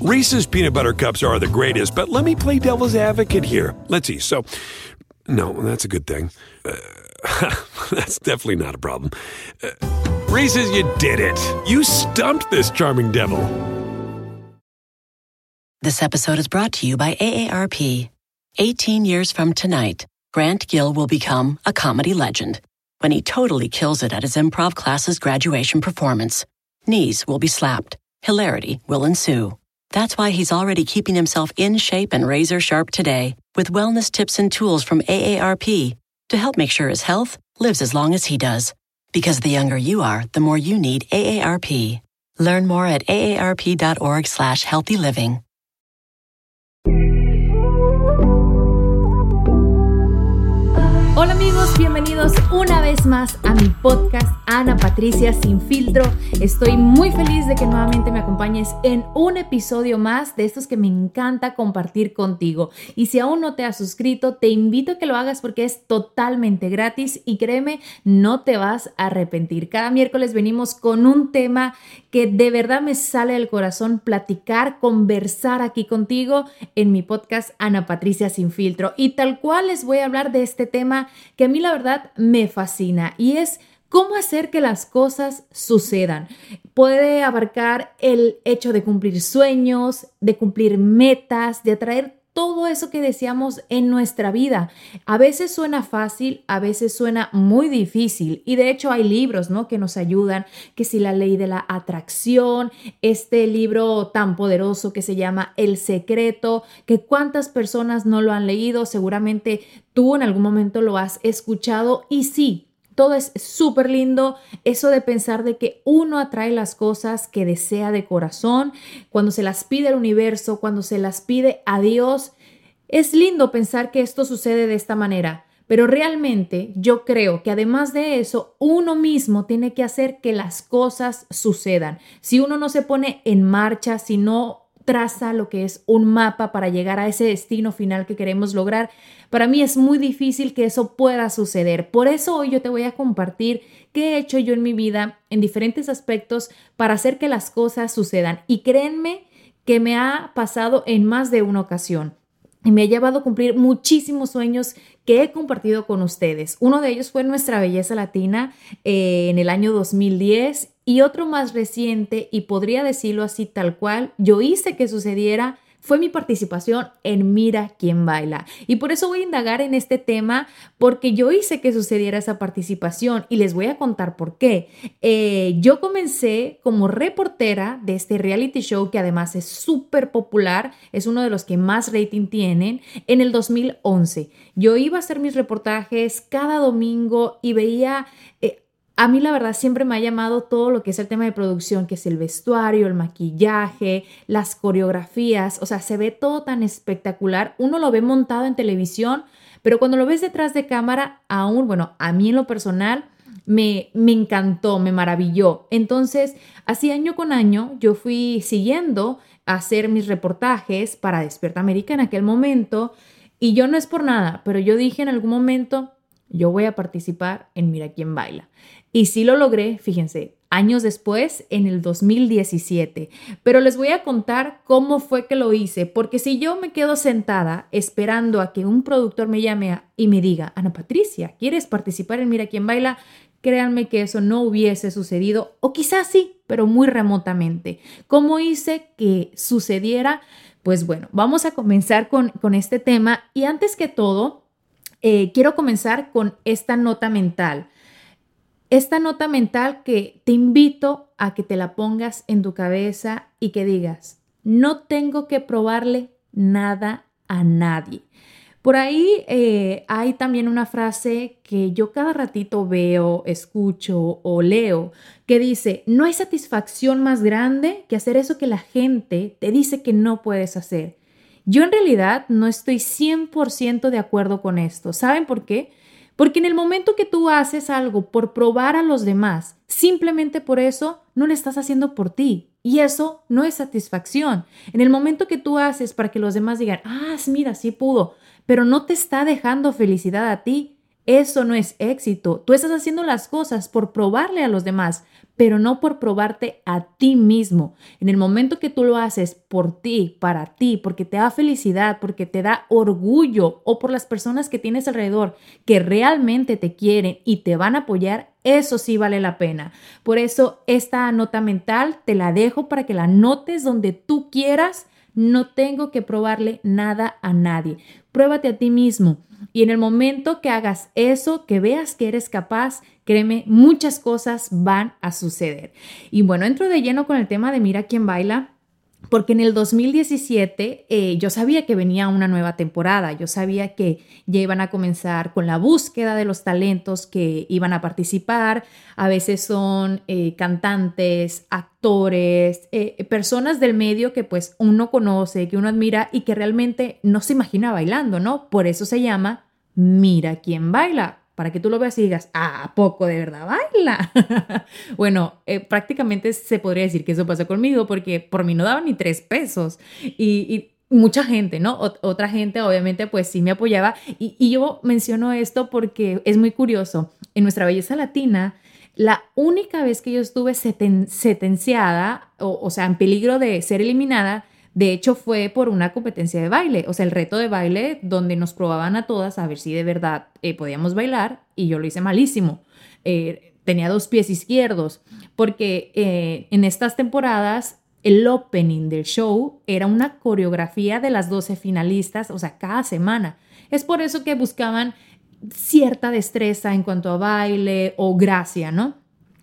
Reese's peanut butter cups are the greatest, but let me play devil's advocate here. Let's see. So, no, that's a good thing. Uh, that's definitely not a problem. Uh, Reese's, you did it. You stumped this charming devil. This episode is brought to you by AARP. 18 years from tonight, Grant Gill will become a comedy legend when he totally kills it at his improv class's graduation performance. Knees will be slapped, hilarity will ensue. That's why he's already keeping himself in shape and razor sharp today with wellness tips and tools from AARP to help make sure his health lives as long as he does. Because the younger you are, the more you need AARP. Learn more at aarp.org slash healthy living. Amigos, bienvenidos una vez más a mi podcast Ana Patricia Sin Filtro. Estoy muy feliz de que nuevamente me acompañes en un episodio más de estos que me encanta compartir contigo. Y si aún no te has suscrito, te invito a que lo hagas porque es totalmente gratis y créeme, no te vas a arrepentir. Cada miércoles venimos con un tema que de verdad me sale del corazón platicar, conversar aquí contigo en mi podcast Ana Patricia Sin Filtro. Y tal cual les voy a hablar de este tema que a mí la verdad me fascina y es cómo hacer que las cosas sucedan. Puede abarcar el hecho de cumplir sueños, de cumplir metas, de atraer todo eso que deseamos en nuestra vida. A veces suena fácil, a veces suena muy difícil y de hecho hay libros, ¿no? que nos ayudan, que si la ley de la atracción, este libro tan poderoso que se llama El secreto, que cuántas personas no lo han leído, seguramente tú en algún momento lo has escuchado y sí, todo es súper lindo. Eso de pensar de que uno atrae las cosas que desea de corazón, cuando se las pide al universo, cuando se las pide a Dios. Es lindo pensar que esto sucede de esta manera. Pero realmente yo creo que además de eso, uno mismo tiene que hacer que las cosas sucedan. Si uno no se pone en marcha, si no traza lo que es un mapa para llegar a ese destino final que queremos lograr, para mí es muy difícil que eso pueda suceder. Por eso hoy yo te voy a compartir qué he hecho yo en mi vida en diferentes aspectos para hacer que las cosas sucedan. Y créanme que me ha pasado en más de una ocasión y me ha llevado a cumplir muchísimos sueños que he compartido con ustedes. Uno de ellos fue Nuestra Belleza Latina eh, en el año 2010 y otro más reciente, y podría decirlo así tal cual, yo hice que sucediera fue mi participación en Mira quién baila. Y por eso voy a indagar en este tema, porque yo hice que sucediera esa participación y les voy a contar por qué. Eh, yo comencé como reportera de este reality show que además es súper popular, es uno de los que más rating tienen, en el 2011. Yo iba a hacer mis reportajes cada domingo y veía... Eh, a mí la verdad siempre me ha llamado todo lo que es el tema de producción, que es el vestuario, el maquillaje, las coreografías, o sea, se ve todo tan espectacular. Uno lo ve montado en televisión, pero cuando lo ves detrás de cámara, aún, bueno, a mí en lo personal, me, me encantó, me maravilló. Entonces, así año con año, yo fui siguiendo a hacer mis reportajes para Despierta América en aquel momento, y yo no es por nada, pero yo dije en algún momento, yo voy a participar en Mira quién baila. Y sí lo logré, fíjense, años después, en el 2017. Pero les voy a contar cómo fue que lo hice, porque si yo me quedo sentada esperando a que un productor me llame y me diga, Ana Patricia, ¿quieres participar en Mira quién baila? Créanme que eso no hubiese sucedido, o quizás sí, pero muy remotamente. ¿Cómo hice que sucediera? Pues bueno, vamos a comenzar con, con este tema y antes que todo, eh, quiero comenzar con esta nota mental. Esta nota mental que te invito a que te la pongas en tu cabeza y que digas, no tengo que probarle nada a nadie. Por ahí eh, hay también una frase que yo cada ratito veo, escucho o leo que dice, no hay satisfacción más grande que hacer eso que la gente te dice que no puedes hacer. Yo en realidad no estoy 100% de acuerdo con esto. ¿Saben por qué? Porque en el momento que tú haces algo por probar a los demás, simplemente por eso, no lo estás haciendo por ti. Y eso no es satisfacción. En el momento que tú haces para que los demás digan, ah, mira, sí pudo, pero no te está dejando felicidad a ti, Eso no es éxito. Tú estás haciendo las cosas por probarle a los demás, pero no por probarte a ti mismo. En el momento que tú lo haces por ti, para ti, porque te da felicidad, porque te da orgullo o por las personas que tienes alrededor que realmente te quieren y te van a apoyar, eso sí vale la pena. Por eso esta nota mental te la dejo para que la notes donde tú quieras. No tengo que probarle nada a nadie. Pruébate a ti mismo. Y en el momento que hagas eso, que veas que eres capaz, créeme, muchas cosas van a suceder. Y bueno, entro de lleno con el tema de Mira quién baila. Porque en el 2017 eh, yo sabía que venía una nueva temporada, yo sabía que ya iban a comenzar con la búsqueda de los talentos que iban a participar. A veces son eh, cantantes, actores, eh, personas del medio que pues uno conoce, que uno admira y que realmente no se imagina bailando, ¿no? Por eso se llama Mira quién baila para que tú lo veas y digas, ah, ¿a poco de verdad baila? bueno, eh, prácticamente se podría decir que eso pasó conmigo porque por mí no daban ni tres pesos y, mucha gente, ¿no? otra gente obviamente pues sí me apoyaba y, yo menciono esto porque es muy curioso. En nuestra belleza latina, la única vez que yo estuve sentenciada, o, o sea, en peligro de ser eliminada, de hecho, fue por una competencia de baile, o sea, el reto de baile donde nos probaban a todas a ver si de verdad eh, podíamos bailar y yo lo hice malísimo. Eh, tenía dos pies izquierdos porque eh, en estas temporadas el opening del show era una coreografía de las 12 finalistas, o sea, cada semana. Es por eso que buscaban cierta destreza en cuanto a baile o gracia, ¿no?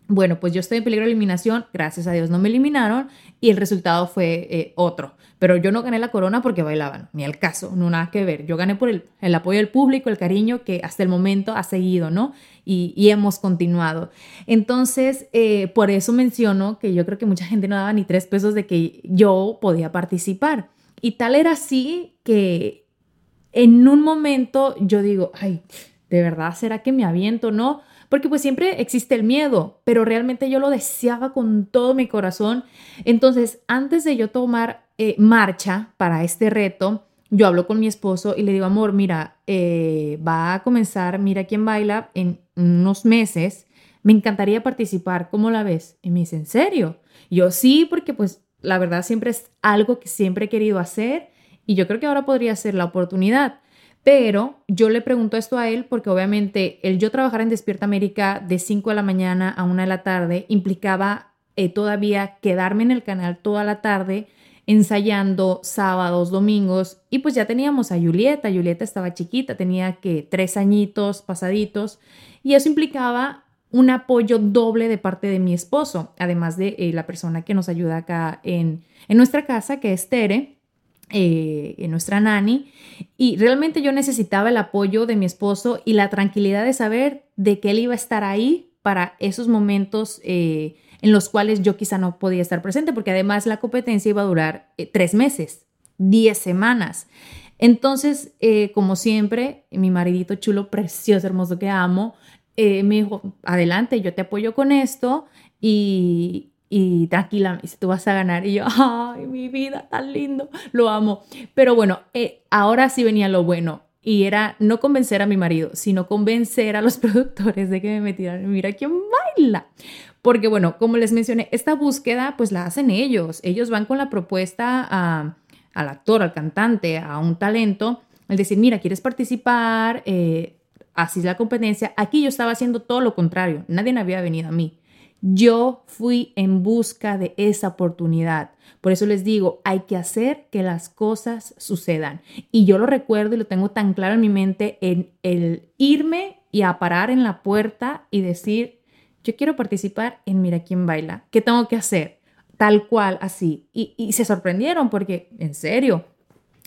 Bueno, pues yo estoy en peligro de eliminación, gracias a Dios no me eliminaron y el resultado fue otro. Pero yo no gané la corona porque bailaban, ni al caso, no nada que ver. Yo gané por el, apoyo del público, el cariño que hasta el momento ha seguido, ¿no? Y, hemos continuado. Entonces, eh, por eso menciono que yo creo que mucha gente no daba ni tres pesos de que yo podía participar. Y tal era así que en un momento yo digo, ay, ¿de verdad será que me aviento? No porque pues siempre existe el miedo, pero realmente yo lo deseaba con todo mi corazón. Entonces, antes de yo tomar eh, marcha para este reto, yo hablo con mi esposo y le digo, amor, mira, eh, va a comenzar Mira quién baila en unos meses, me encantaría participar, ¿cómo la ves? Y me dice, ¿en serio? Yo sí, porque pues la verdad siempre es algo que siempre he querido hacer y yo creo que ahora podría ser la oportunidad. Pero yo le pregunto esto a él porque obviamente el yo trabajar en Despierta América de 5 de la mañana a 1 de la tarde implicaba eh, todavía quedarme en el canal toda la tarde ensayando sábados, domingos y pues ya teníamos a Julieta. Julieta estaba chiquita, tenía que tres añitos pasaditos y eso implicaba un apoyo doble de parte de mi esposo, además de eh, la persona que nos ayuda acá en, en nuestra casa, que es Tere eh, nuestra nani, y realmente yo necesitaba el apoyo de mi esposo y la tranquilidad de saber de que él iba a estar ahí para esos momentos eh, en los cuales yo quizá no podía estar presente, porque además la competencia iba a durar eh, tres meses, diez semanas. Entonces, eh, como siempre, mi maridito chulo, precioso, hermoso que amo, me dijo, adelante, yo te apoyo con esto y, y tranquila, si tú vas a ganar. Y yo, ay, mi vida, tan lindo, lo amo. Pero bueno, eh, ahora sí venía lo bueno. Y era no convencer a mi marido, sino convencer a los productores de que me metieran. Mira quién baila. Porque bueno, como les mencioné, esta búsqueda pues la hacen ellos. Ellos van con la propuesta al actor, al cantante, a un talento. El decir, mira, ¿quieres participar? Eh, así es la competencia. Aquí yo estaba haciendo todo lo contrario. Nadie me había venido a mí. Yo fui en busca de esa oportunidad. Por eso les digo, hay que hacer que las cosas sucedan. Y yo lo recuerdo y lo tengo tan claro en mi mente en el irme y a parar en la puerta y decir, yo quiero participar en Mira quién baila. ¿Qué tengo que hacer? Tal cual, así. Y, y se sorprendieron porque, en serio,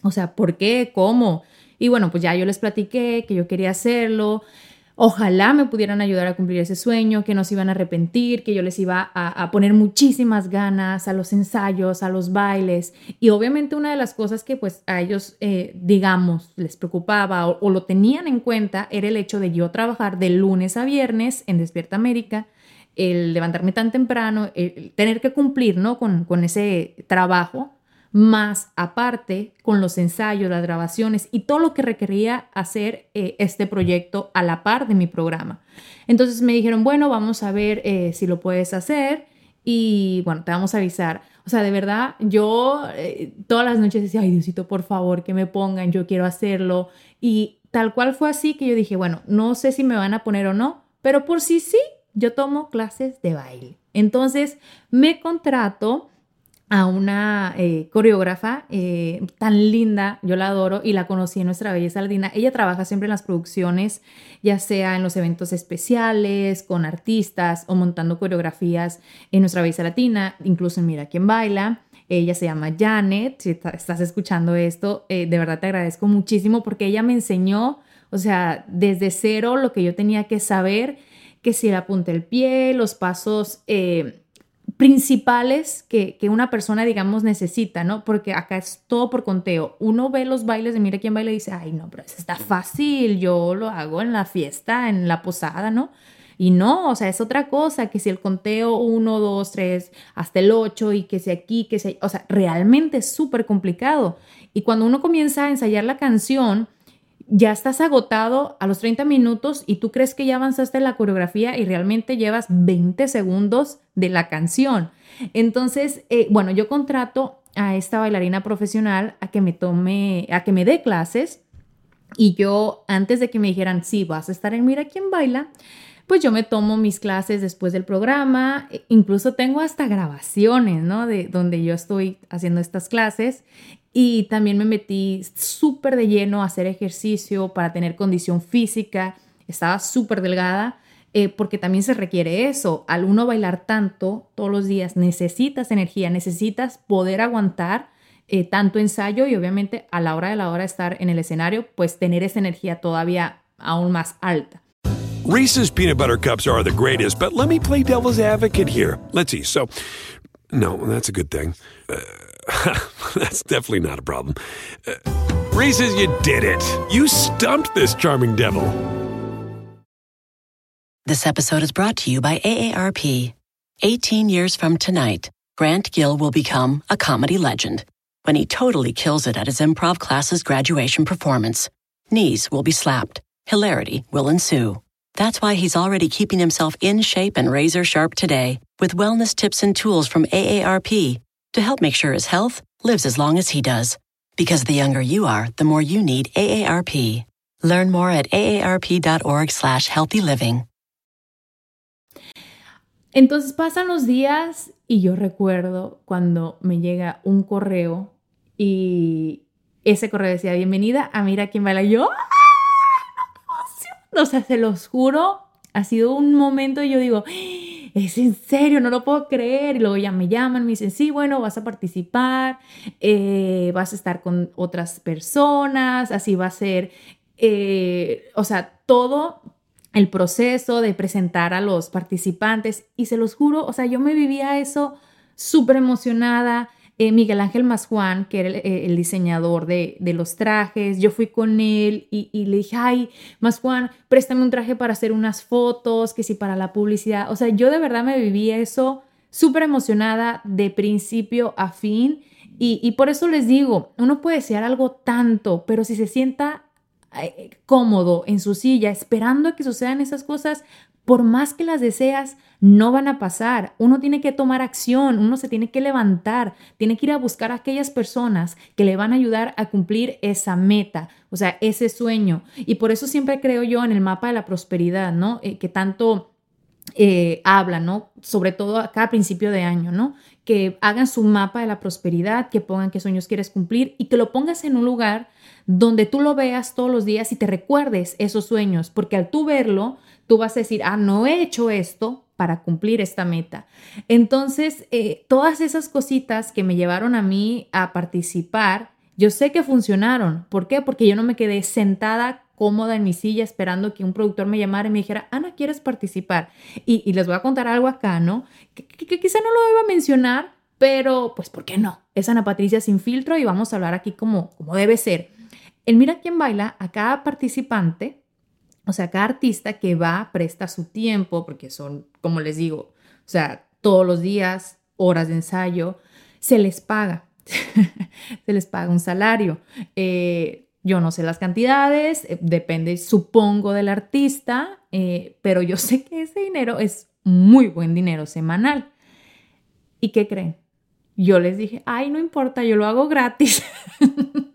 o sea, ¿por qué? ¿Cómo? Y bueno, pues ya yo les platiqué que yo quería hacerlo. Ojalá me pudieran ayudar a cumplir ese sueño, que no se iban a arrepentir, que yo les iba a, poner muchísimas ganas a los ensayos, a los bailes. Y obviamente una de las cosas que pues a ellos, eh, digamos, les preocupaba o, lo tenían en cuenta era el hecho de yo trabajar de lunes a viernes en Despierta América, el levantarme tan temprano, el tener que cumplir ¿no? con, con ese trabajo más aparte con los ensayos, las grabaciones y todo lo que requería hacer eh, este proyecto a la par de mi programa. Entonces me dijeron, bueno, vamos a ver eh, si lo puedes hacer y bueno, te vamos a avisar. O sea, de verdad, yo eh, todas las noches decía, ay Diosito, por favor, que me pongan, yo quiero hacerlo. Y tal cual fue así que yo dije, bueno, no sé si me van a poner o no, pero por si sí, yo tomo clases de baile. Entonces me contrato a una eh, coreógrafa eh, tan linda, yo la adoro y la conocí en Nuestra Belleza Latina. Ella trabaja siempre en las producciones, ya sea en los eventos especiales, con artistas o montando coreografías en Nuestra Belleza Latina, incluso en Mira quién baila. Ella se llama Janet, si estás escuchando esto, eh, de verdad te agradezco muchísimo porque ella me enseñó, o sea, desde cero lo que yo tenía que saber, que si era punta el pie, los pasos principales que, una persona, digamos, necesita, ¿no? Porque acá es todo por conteo. Uno ve los bailes de Mira quién baila y dice, ay, no, pero eso está fácil, yo lo hago en la fiesta, en la posada, ¿no? Y no, o sea, es otra cosa, que si el conteo 1, 2, 3, hasta el 8 y que si aquí, que si, o sea, realmente es súper complicado. Y cuando uno comienza a ensayar la canción, ya estás agotado a los 30 minutos y tú crees que ya avanzaste en la coreografía y realmente llevas 20 segundos de la canción. Entonces, eh, bueno, yo contrato a esta bailarina profesional a que me tome, a que me dé clases y yo antes de que me dijeran, sí, vas a estar en Mira quién baila, pues yo me tomo mis clases después del programa, e incluso tengo hasta grabaciones, ¿no? De donde yo estoy haciendo estas clases y también me metí súper de lleno a hacer ejercicio para tener condición física, estaba súper delgada. Eh, porque también se requiere eso. Al uno bailar tanto todos los días, necesitas energía, necesitas poder aguantar eh, tanto ensayo y obviamente a la hora de la hora estar en el escenario, pues tener esa energía todavía aún más alta. Reese's peanut butter cups are the greatest, but let me play devil's advocate here. Let's see. So, no, that's a good thing. Uh, that's definitely not a problem. Uh, Reese's, you did it. You stumped this charming devil. This episode is brought to you by AARP. 18 years from tonight, Grant Gill will become a comedy legend when he totally kills it at his improv class's graduation performance. Knees will be slapped, hilarity will ensue. That's why he's already keeping himself in shape and razor sharp today with wellness tips and tools from AARP to help make sure his health lives as long as he does. Because the younger you are, the more you need AARP. Learn more at aarp.org slash healthy living. Entonces pasan los días y yo recuerdo cuando me llega un correo y ese correo decía, bienvenida a Mira quién baila. Yo, ¡Ah!". O sea, se los juro, ha sido un momento y yo digo, es en serio, no lo puedo creer. Y luego ya me llaman, me dicen, sí, bueno, vas a participar, eh, vas a estar con otras personas, así va a ser, eh, o sea, todo el proceso de presentar a los participantes. Y se los juro, o sea, yo me vivía eso súper emocionada. Eh, Miguel Ángel Masjuan, que era el, eh, diseñador de, los trajes, yo fui con él y, le dije, ay, Masjuan, préstame un traje para hacer unas fotos, que sí, para la publicidad. O sea, yo de verdad me viví eso súper emocionada de principio a fin. Y, y por eso les digo, uno puede desear algo tanto, pero si se sienta eh, cómodo en su silla esperando a que sucedan esas cosas, por más que las deseas, no van a pasar. Uno tiene que tomar acción, uno se tiene que levantar, tiene que ir a buscar a aquellas personas que le van a ayudar a cumplir esa meta, o sea, ese sueño. Y por eso siempre creo yo en el mapa de la prosperidad, ¿no? Eh, que tanto eh, habla, ¿no? Sobre todo a cada principio de año, ¿no? Que hagan su mapa de la prosperidad, que pongan qué sueños quieres cumplir y que lo pongas en un lugar donde tú lo veas todos los días y te recuerdes esos sueños, porque al tú verlo, tú vas a decir, ah, no he hecho esto para cumplir esta meta. Entonces, eh, todas esas cositas que me llevaron a mí a participar, yo sé que funcionaron. ¿Por qué? Porque yo no me quedé sentada cómoda en mi silla esperando que un productor me llamara y me dijera, Ana, ¿quieres participar? Y, les voy a contar algo acá, ¿no? Que, quizá no lo iba a mencionar, pero pues, ¿por qué no? Es Ana Patricia sin filtro y vamos a hablar aquí como, como debe ser. En Mira quién baila, a cada participante o sea, cada artista que va presta su tiempo, porque son, como les digo, o sea, todos los días, horas de ensayo, se les paga. se les paga un salario. Eh, yo no sé las cantidades, eh, depende, supongo, del artista, eh, pero yo sé que ese dinero es muy buen dinero semanal. ¿Y qué creen? Yo les dije, ay, no importa, yo lo hago gratis.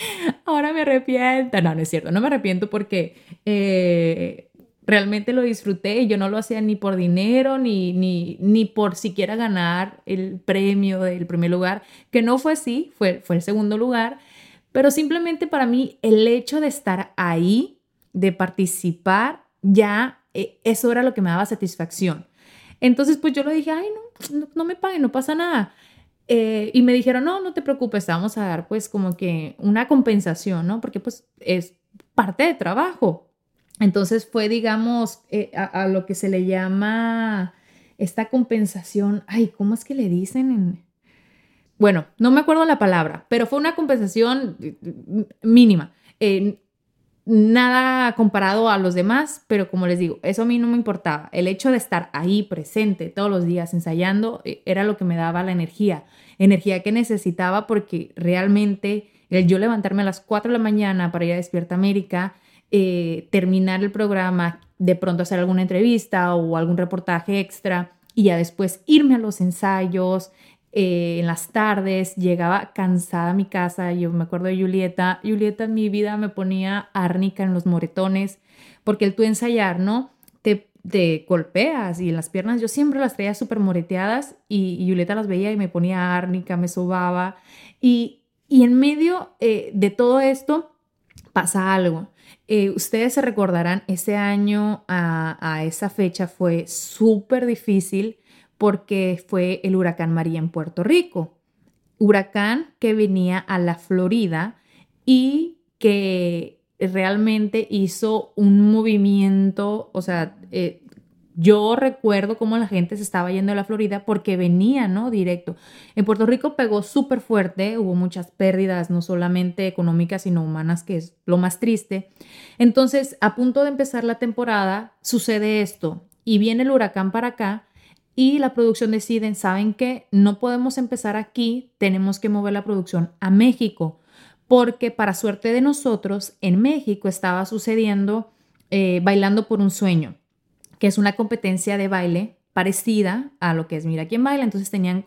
Ahora me arrepiento. No, no es cierto, no me arrepiento porque eh, realmente lo disfruté yo no lo hacía ni por dinero ni, ni, ni por siquiera ganar el premio del primer lugar, que no fue así, fue, fue el segundo lugar pero simplemente para mí el hecho de estar ahí, de participar, ya eh, eso era lo que me daba satisfacción. Entonces, pues yo le dije, ay, no, no, me paguen, no pasa nada. Eh, y me dijeron, no, no te preocupes, vamos a dar pues como que una compensación, ¿no? Porque pues es parte de trabajo. Entonces fue, digamos, eh, a, lo que se le llama esta compensación, ay, ¿cómo es que le dicen en, bueno, no me acuerdo la palabra, pero fue una compensación mínima. Eh, nada comparado a los demás, pero como les digo, eso a mí no me importaba. El hecho de estar ahí presente todos los días ensayando eh, era lo que me daba la energía, energía que necesitaba porque realmente el yo levantarme a las 4 de la mañana para ir a Despierta América, eh, terminar el programa, de pronto hacer alguna entrevista o algún reportaje extra y ya después irme a los ensayos, eh, en las tardes, llegaba cansada a mi casa, yo me acuerdo de Julieta, Julieta en mi vida me ponía árnica en los moretones, porque el tú ensayar, ¿no? Te, te golpeas y en las piernas yo siempre las traía súper moreteadas y, Julieta las veía y me ponía árnica, me sobaba y, y en medio eh, de todo esto pasa algo. Eh, ustedes se recordarán, ese año a, a esa fecha fue súper difícil porque fue el huracán María en Puerto Rico. Huracán que venía a la Florida y que realmente hizo un movimiento, o sea, eh, yo recuerdo cómo la gente se estaba yendo a la Florida porque venía, ¿no? Directo. En Puerto Rico pegó súper fuerte, hubo muchas pérdidas, no solamente económicas, sino humanas, que es lo más triste. Entonces, a punto de empezar la temporada, sucede esto y viene el huracán para acá y la producción deciden, ¿saben qué? No podemos empezar aquí, tenemos que mover la producción a México, porque para suerte de nosotros, en México estaba sucediendo eh, Bailando por un Sueño, que es una competencia de baile parecida a lo que es Mira quién baila, entonces tenían,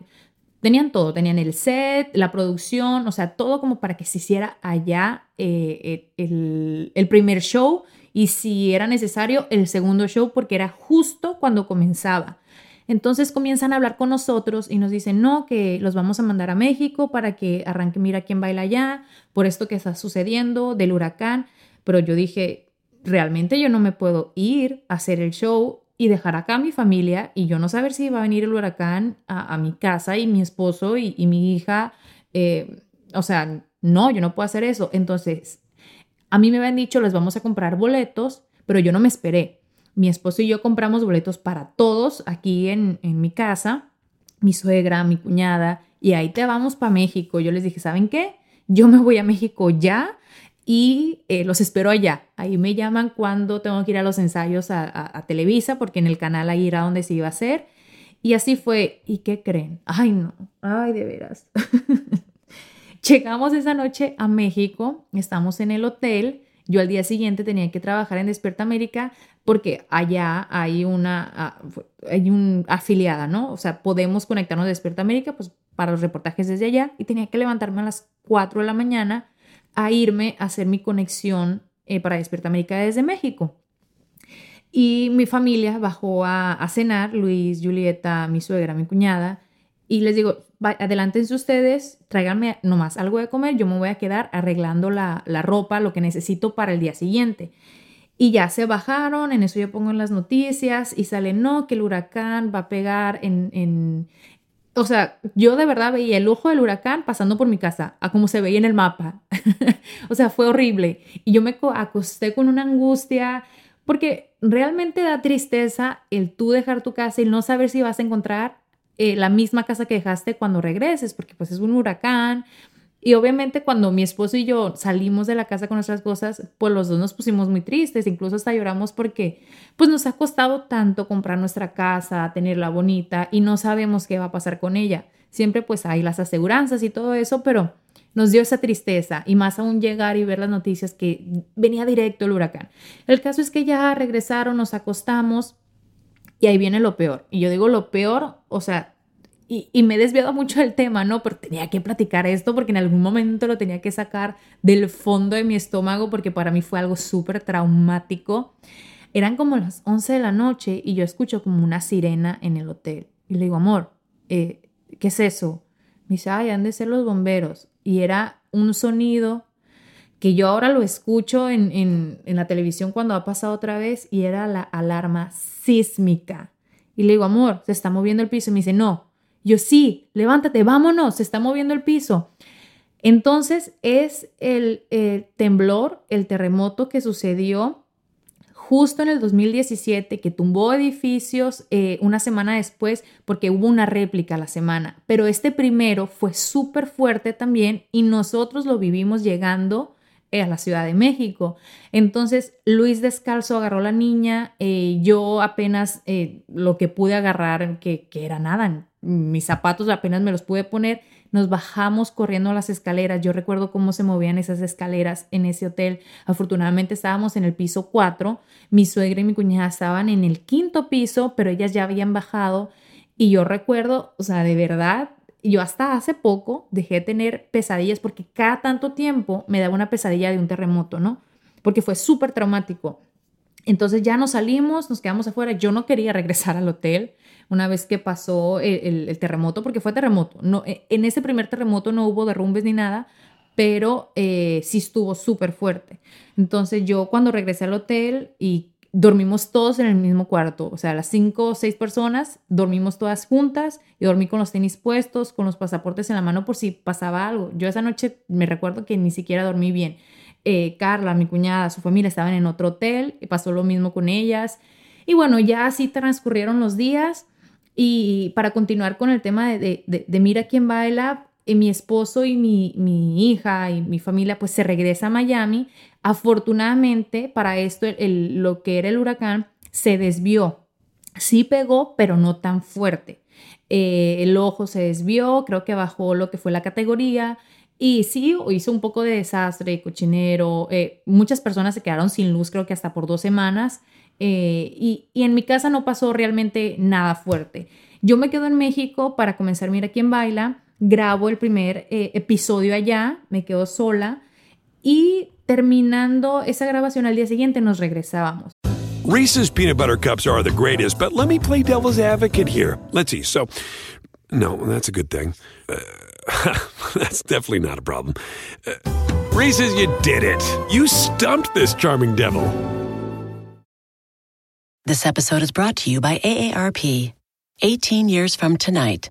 tenían todo, tenían el set, la producción, o sea, todo como para que se hiciera allá eh, el, el primer show y si era necesario el segundo show porque era justo cuando comenzaba. Entonces comienzan a hablar con nosotros y nos dicen, no, que los vamos a mandar a México para que arranque Mira quién baila allá, por esto que está sucediendo, del huracán. Pero yo dije, realmente yo no me puedo ir a hacer el show y dejar acá a mi familia y yo no saber si va a venir el huracán a, mi casa y mi esposo y, mi hija. Eh, o sea, no, yo no puedo hacer eso. Entonces, a mí me habían dicho, les vamos a comprar boletos, pero yo no me esperé. Mi esposo y yo compramos boletos para todos aquí en, mi casa, mi suegra, mi cuñada, y ahí te vamos para México. Yo les dije, ¿saben qué? Yo me voy a México ya y eh, los espero allá. Ahí me llaman cuando tengo que ir a los ensayos a, Televisa, porque en el canal ahí era donde se iba a hacer. Y así fue. ¿Y qué creen? Ay, no. Ay, de veras. Llegamos esa noche a México, estamos en el hotel yo al día siguiente tenía que trabajar en Despierta América porque allá hay una, ah, hay un afiliada, ¿no? O sea, podemos conectarnos a Despierta América pues, para los reportajes desde allá y tenía que levantarme a las 4 de la mañana a irme a hacer mi conexión eh, para Despierta América desde México. Y mi familia bajó a, cenar, Luis, Julieta, mi suegra, mi cuñada, y les digo, adelántense ustedes, tráiganme nomás algo de comer, yo me voy a quedar arreglando la, ropa, lo que necesito para el día siguiente. Y ya se bajaron, en eso yo pongo en las noticias y sale, no, que el huracán va a pegar en, en... O sea, yo de verdad veía el ojo del huracán pasando por mi casa, a como se veía en el mapa. o sea, fue horrible. Y yo me acosté con una angustia, porque realmente da tristeza el tú dejar tu casa y no saber si vas a encontrar eh, la misma casa que dejaste cuando regreses, porque pues es un huracán. Y obviamente cuando mi esposo y yo salimos de la casa con nuestras cosas, pues los dos nos pusimos muy tristes, incluso hasta lloramos porque pues nos ha costado tanto comprar nuestra casa, tenerla bonita y no sabemos qué va a pasar con ella. siempre pues hay las aseguranzas y todo eso, pero nos dio esa tristeza y más aún llegar y ver las noticias que venía directo el huracán. El caso es que ya regresaron, nos acostamos y ahí viene lo peor. Y yo digo lo peor, o sea, y, me he desviado mucho del tema, ¿no? Pero tenía que platicar esto porque en algún momento lo tenía que sacar del fondo de mi estómago porque para mí fue algo súper traumático. Eran como las 11 de la noche y yo escucho como una sirena en el hotel. Y le digo, amor, eh, ¿qué es eso? Me dice, ay, han de ser los bomberos. Y era un sonido que yo ahora lo escucho en, en, en la televisión cuando ha pasado otra vez y era la alarma sísmica. Y le digo, amor, se está moviendo el piso. Y me dice, no, yo sí, levántate, vámonos, se está moviendo el piso. Entonces es el, temblor, el terremoto que sucedió justo en el 2017, que tumbó edificios eh, una semana después porque hubo una réplica la semana. Pero este primero fue súper fuerte también y nosotros lo vivimos llegando a la Ciudad de México. Entonces, Luis descalzo agarró a la niña, eh, yo apenas lo que pude agarrar, que, que era nada, mis zapatos apenas me los pude poner, nos bajamos corriendo las escaleras. Yo recuerdo cómo se movían esas escaleras en ese hotel. Afortunadamente estábamos en el piso 4, mi suegra y mi cuñada estaban en el quinto piso, pero ellas ya habían bajado y yo recuerdo, o sea, de verdad, yo hasta hace poco dejé de tener pesadillas porque cada tanto tiempo me daba una pesadilla de un terremoto, ¿no? Porque fue súper traumático. Entonces ya nos salimos, nos quedamos afuera. Yo no quería regresar al hotel una vez que pasó el, terremoto, porque fue terremoto. No, e, en ese primer terremoto no hubo derrumbes ni nada, pero eh, sí estuvo súper fuerte. Entonces yo cuando regresé al hotel y dormimos todos en el mismo cuarto, o sea, las cinco o seis personas, dormimos todas juntas y dormí con los tenis puestos, con los pasaportes en la mano por si pasaba algo. Yo esa noche me recuerdo que ni siquiera dormí bien. Eh, Carla, mi cuñada, su familia estaban en otro hotel, y pasó lo mismo con ellas. Y bueno, ya así transcurrieron los días y para continuar con el tema de, de, Mira quién baila, mi esposo y mi, mi, hija y mi familia pues se regresa a Miami. Afortunadamente para esto el, lo que era el huracán se desvió. Sí pegó, pero no tan fuerte. Eh, el ojo se desvió, creo que bajó lo que fue la categoría. Y sí, hizo un poco de desastre, cochinero. Eh, muchas personas se quedaron sin luz, creo que hasta por dos semanas. Eh, y, en mi casa no pasó realmente nada fuerte. Yo me quedo en México para comenzar Mira quién baila, grabo el primer eh, episodio allá, me quedo sola y terminando esa grabación al día siguiente nos regresábamos. Reese's peanut butter cups are the greatest, but let me play devil's advocate here. Let's see. So, no, that's a good thing. Uh, that's definitely not a problem. Uh, Reese's, you did it. You stumped this charming devil. This episode is brought to you by AARP. 18 years from tonight,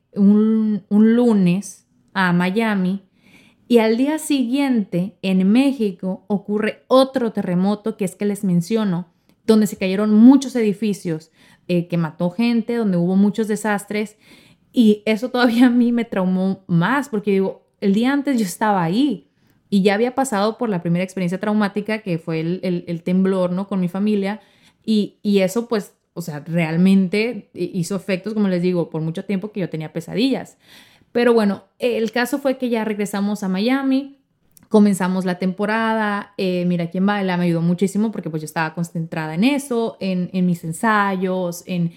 un, un lunes a Miami y al día siguiente en México ocurre otro terremoto que es que les menciono, donde se cayeron muchos edificios, eh, que mató gente, donde hubo muchos desastres y eso todavía a mí me traumó más porque digo, el día antes yo estaba ahí y ya había pasado por la primera experiencia traumática que fue el, el, temblor, ¿no? Con mi familia y, y eso pues o sea, realmente hizo efectos, como les digo, por mucho tiempo que yo tenía pesadillas. Pero bueno, el caso fue que ya regresamos a Miami, comenzamos la temporada, eh, Mira quién baila, me ayudó muchísimo porque pues yo estaba concentrada en eso, en, mis ensayos, en,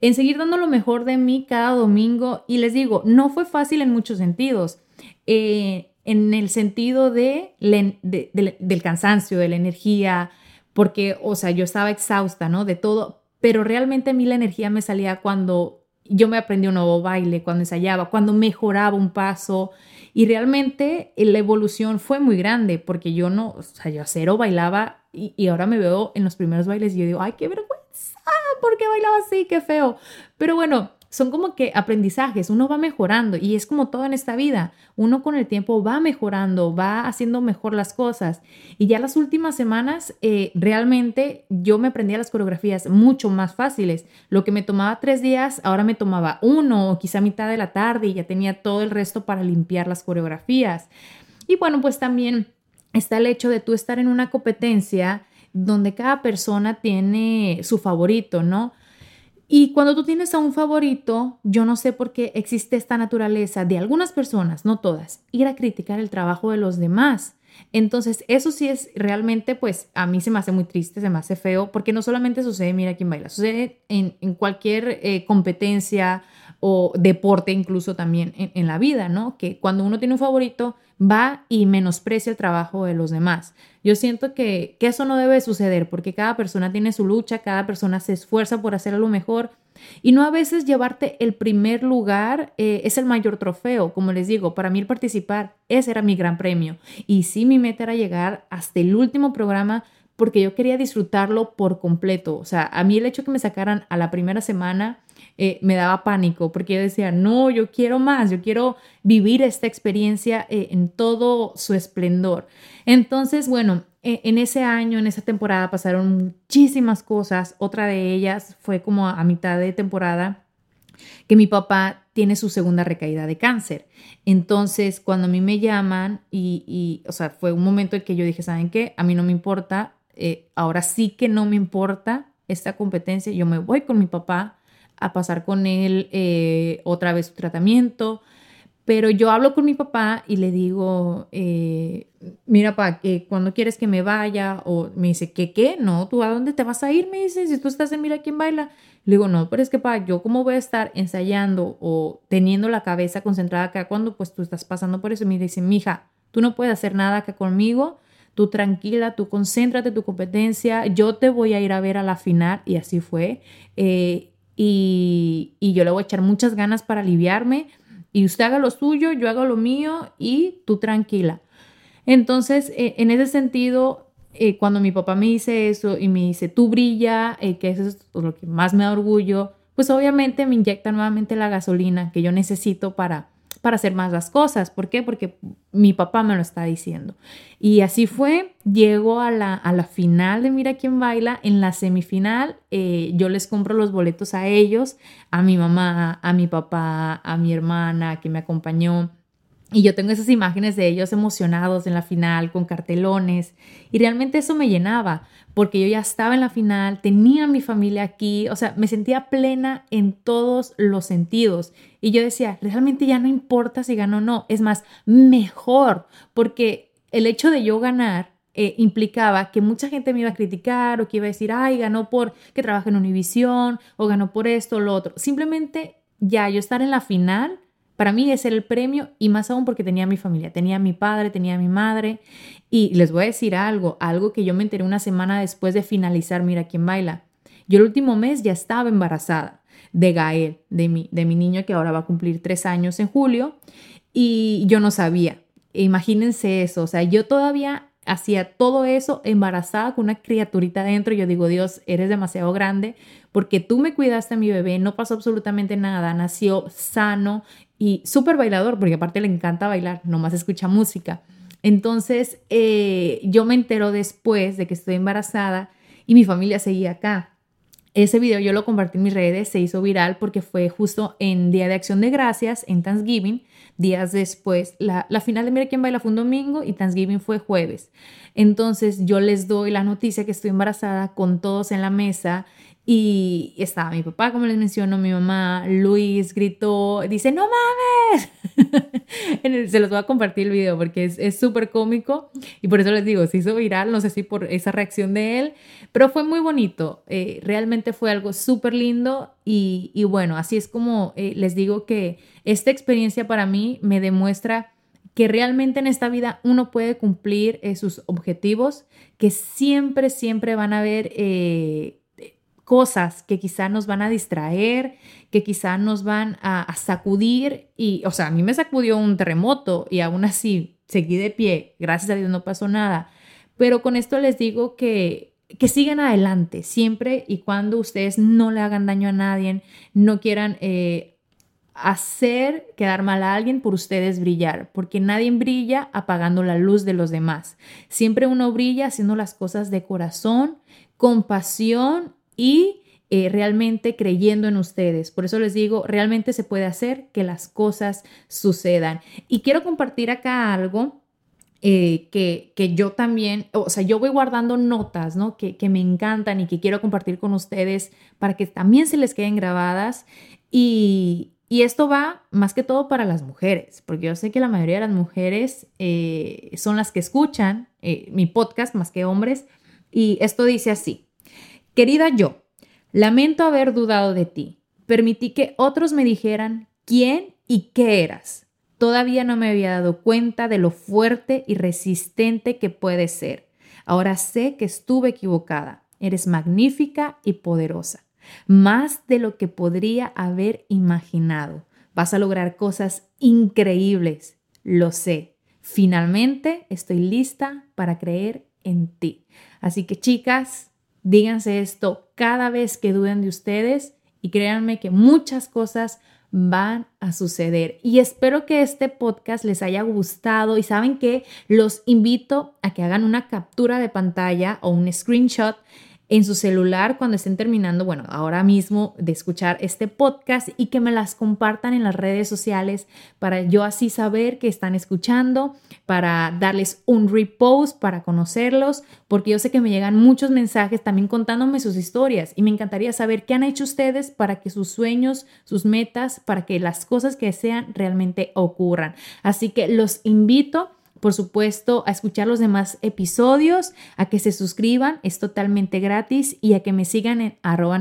en seguir dando lo mejor de mí cada domingo. Y les digo, no fue fácil en muchos sentidos. Eh, en el sentido de, del cansancio, de la energía, porque, o sea, yo estaba exhausta, ¿no? De todo, pero realmente a mí la energía me salía cuando yo me aprendí un nuevo baile, cuando ensayaba, cuando mejoraba un paso y realmente la evolución fue muy grande porque yo no, o sea, yo a cero bailaba y, ahora me veo en los primeros bailes y yo digo, ay, qué vergüenza, ¿por qué bailaba así? Qué feo. Pero bueno, son como que aprendizajes, uno va mejorando y es como todo en esta vida, uno con el tiempo va mejorando, va haciendo mejor las cosas y ya las últimas semanas eh, realmente yo me aprendía las coreografías mucho más fáciles, lo que me tomaba tres días, ahora me tomaba uno o quizá mitad de la tarde y ya tenía todo el resto para limpiar las coreografías. Y bueno, pues también está el hecho de tú estar en una competencia donde cada persona tiene su favorito, ¿no? Y cuando tú tienes a un favorito, yo no sé por qué existe esta naturaleza de algunas personas, no todas, ir a criticar el trabajo de los demás. Entonces, eso sí es realmente, pues a mí se me hace muy triste, se me hace feo, porque no solamente sucede, mira quién baila, sucede en, cualquier eh, competencia o deporte incluso también en, la vida, ¿no? Que cuando uno tiene un favorito, va y menosprecia el trabajo de los demás. Yo siento que, eso no debe suceder porque cada persona tiene su lucha, cada persona se esfuerza por hacer lo mejor y no a veces llevarte el primer lugar eh, es el mayor trofeo. Como les digo, para mí el participar, ese era mi gran premio. Y sí, mi meta era llegar hasta el último programa porque yo quería disfrutarlo por completo. O sea, a mí el hecho que me sacaran a la primera semana eh, me daba pánico porque yo decía, no, yo quiero más, yo quiero vivir esta experiencia eh, en todo su esplendor. Entonces, bueno, e, en ese año, en esa temporada pasaron muchísimas cosas. Otra de ellas fue como a mitad de temporada que mi papá tiene su segunda recaída de cáncer. Entonces, cuando a mí me llaman y, y o sea, fue un momento en que yo dije, ¿saben qué? A mí no me importa, eh, ahora sí que no me importa esta competencia, yo me voy con mi papá a pasar con él eh, otra vez su tratamiento. Pero yo hablo con mi papá y le digo, eh, mira, papá, cuando quieres que me vaya? O me dice, ¿qué qué? No, ¿tú a dónde te vas a ir? Me dice, si tú estás en Mira quién baila. Le digo, no, pero es que, papá, yo cómo voy a estar ensayando o teniendo la cabeza concentrada acá cuando pues tú estás pasando por eso. Y me dice, mija, tú no puedes hacer nada acá conmigo. Tú tranquila, tú concéntrate tu competencia. Yo te voy a ir a ver a la final. Y así fue. Eh, y, yo le voy a echar muchas ganas para aliviarme y usted haga lo suyo, yo hago lo mío y tú tranquila. Entonces, eh, en ese sentido, eh, cuando mi papá me dice eso y me dice, tú brilla, eh, que eso es lo que más me da orgullo, pues obviamente me inyecta nuevamente la gasolina que yo necesito para, para hacer más las cosas. ¿Por qué? Porque mi papá me lo está diciendo. Y así fue, llego a la, a la final de Mira quién baila. En la semifinal eh, yo les compro los boletos a ellos, a mi mamá, a mi papá, a mi hermana que me acompañó. Y yo tengo esas imágenes de ellos emocionados en la final con cartelones y realmente eso me llenaba porque yo ya estaba en la final, tenía mi familia aquí, o sea, me sentía plena en todos los sentidos. Y yo decía, realmente ya no importa si gano o no, es más, mejor, porque el hecho de yo ganar eh, implicaba que mucha gente me iba a criticar o que iba a decir, ay, ganó por que trabaja en Univision o ganó por esto o lo otro. Simplemente ya yo estar en la final para mí ese era el premio y más aún porque tenía mi familia, tenía mi padre, tenía mi madre y les voy a decir algo, algo que yo me enteré una semana después de finalizar Mira quién baila. Yo el último mes ya estaba embarazada de Gael, de mi, de mi niño que ahora va a cumplir tres años en julio y yo no sabía. Imagínense eso, o sea, yo todavía hacía todo eso embarazada con una criaturita dentro. Yo digo, Dios, eres demasiado grande porque tú me cuidaste a mi bebé, no pasó absolutamente nada, nació sano y súper bailador, porque aparte le encanta bailar, nomás escucha música. Entonces, eh, yo me entero después de que estoy embarazada y mi familia seguía acá. Ese video yo lo compartí en mis redes, se hizo viral porque fue justo en Día de Acción de Gracias, en Thanksgiving, días después. La, la final de Mira quién baila fue un domingo y Thanksgiving fue jueves. Entonces yo les doy la noticia que estoy embarazada con todos en la mesa y estaba mi papá, como les menciono, mi mamá, Luis gritó, dice, no mames. se los voy a compartir el video porque es súper cómico y por eso les digo, se hizo viral, no sé si por esa reacción de él, pero fue muy bonito, eh, realmente fue algo súper lindo y, y, bueno, así es como eh, les digo que esta experiencia para mí me demuestra que realmente en esta vida uno puede cumplir eh, sus objetivos, que siempre, siempre van a haber cosas que quizá nos van a distraer, que quizá nos van a, sacudir y, o sea, a mí me sacudió un terremoto y aún así seguí de pie, gracias a Dios no pasó nada, pero con esto les digo que que sigan adelante siempre y cuando ustedes no le hagan daño a nadie, no quieran eh, hacer quedar mal a alguien por ustedes brillar, porque nadie brilla apagando la luz de los demás. Siempre uno brilla haciendo las cosas de corazón, con pasión y eh, realmente creyendo en ustedes. Por eso les digo, realmente se puede hacer que las cosas sucedan. Y quiero compartir acá algo eh, que, que, yo también, o sea, yo voy guardando notas, ¿no? Que, que, me encantan y que quiero compartir con ustedes para que también se les queden grabadas. Y, y esto va más que todo para las mujeres, porque yo sé que la mayoría de las mujeres eh, son las que escuchan mi podcast más que hombres. Y esto dice así, querida yo, lamento haber dudado de ti. Permití que otros me dijeran quién y qué eras Todavía no me había dado cuenta de lo fuerte y resistente que puede ser. Ahora sé que estuve equivocada. Eres magnífica y poderosa. Más de lo que podría haber imaginado. Vas a lograr cosas increíbles. Lo sé. Finalmente estoy lista para creer en ti. Así que chicas, díganse esto cada vez que duden de ustedes y créanme que muchas cosas van a suceder. Y espero que este podcast les haya gustado y saben que los invito a que hagan una captura de pantalla o un screenshot en su celular cuando estén terminando, bueno, ahora mismo de escuchar este podcast y que me las compartan en las redes sociales para yo así saber que están escuchando, para darles un repost, para conocerlos, porque yo sé que me llegan muchos mensajes también contándome sus historias y me encantaría saber qué han hecho ustedes para que sus sueños, sus metas, para que las cosas que desean realmente ocurran. Así que los invito por supuesto, a escuchar los demás episodios, a que se suscriban, es totalmente gratis, y a que me sigan en arroba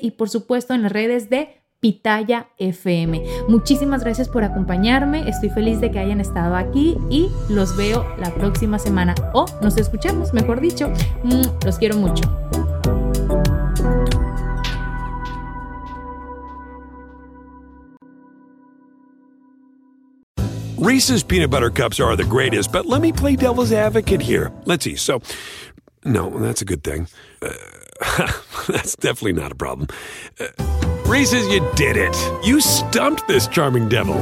y por supuesto en las redes de Pitaya FM. Muchísimas gracias por acompañarme, estoy feliz de que hayan estado aquí y los veo la próxima semana o nos escuchamos, mejor dicho. Mm, los quiero mucho. Reese's peanut butter cups are the greatest, but let me play devil's advocate here. Let's see. So, no, that's a good thing. Uh, that's definitely not a problem. Uh, Reese's, you did it. You stumped this charming devil.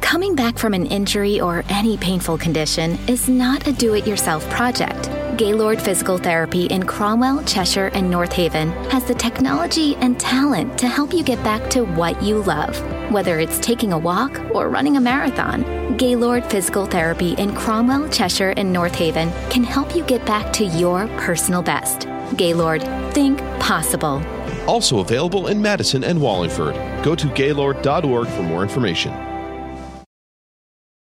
Coming back from an injury or any painful condition is not a do it yourself project. Gaylord Physical Therapy in Cromwell, Cheshire, and North Haven has the technology and talent to help you get back to what you love. Whether it's taking a walk or running a marathon, Gaylord Physical Therapy in Cromwell, Cheshire, and North Haven can help you get back to your personal best. Gaylord, think possible. Also available in Madison and Wallingford. Go to gaylord.org for more information.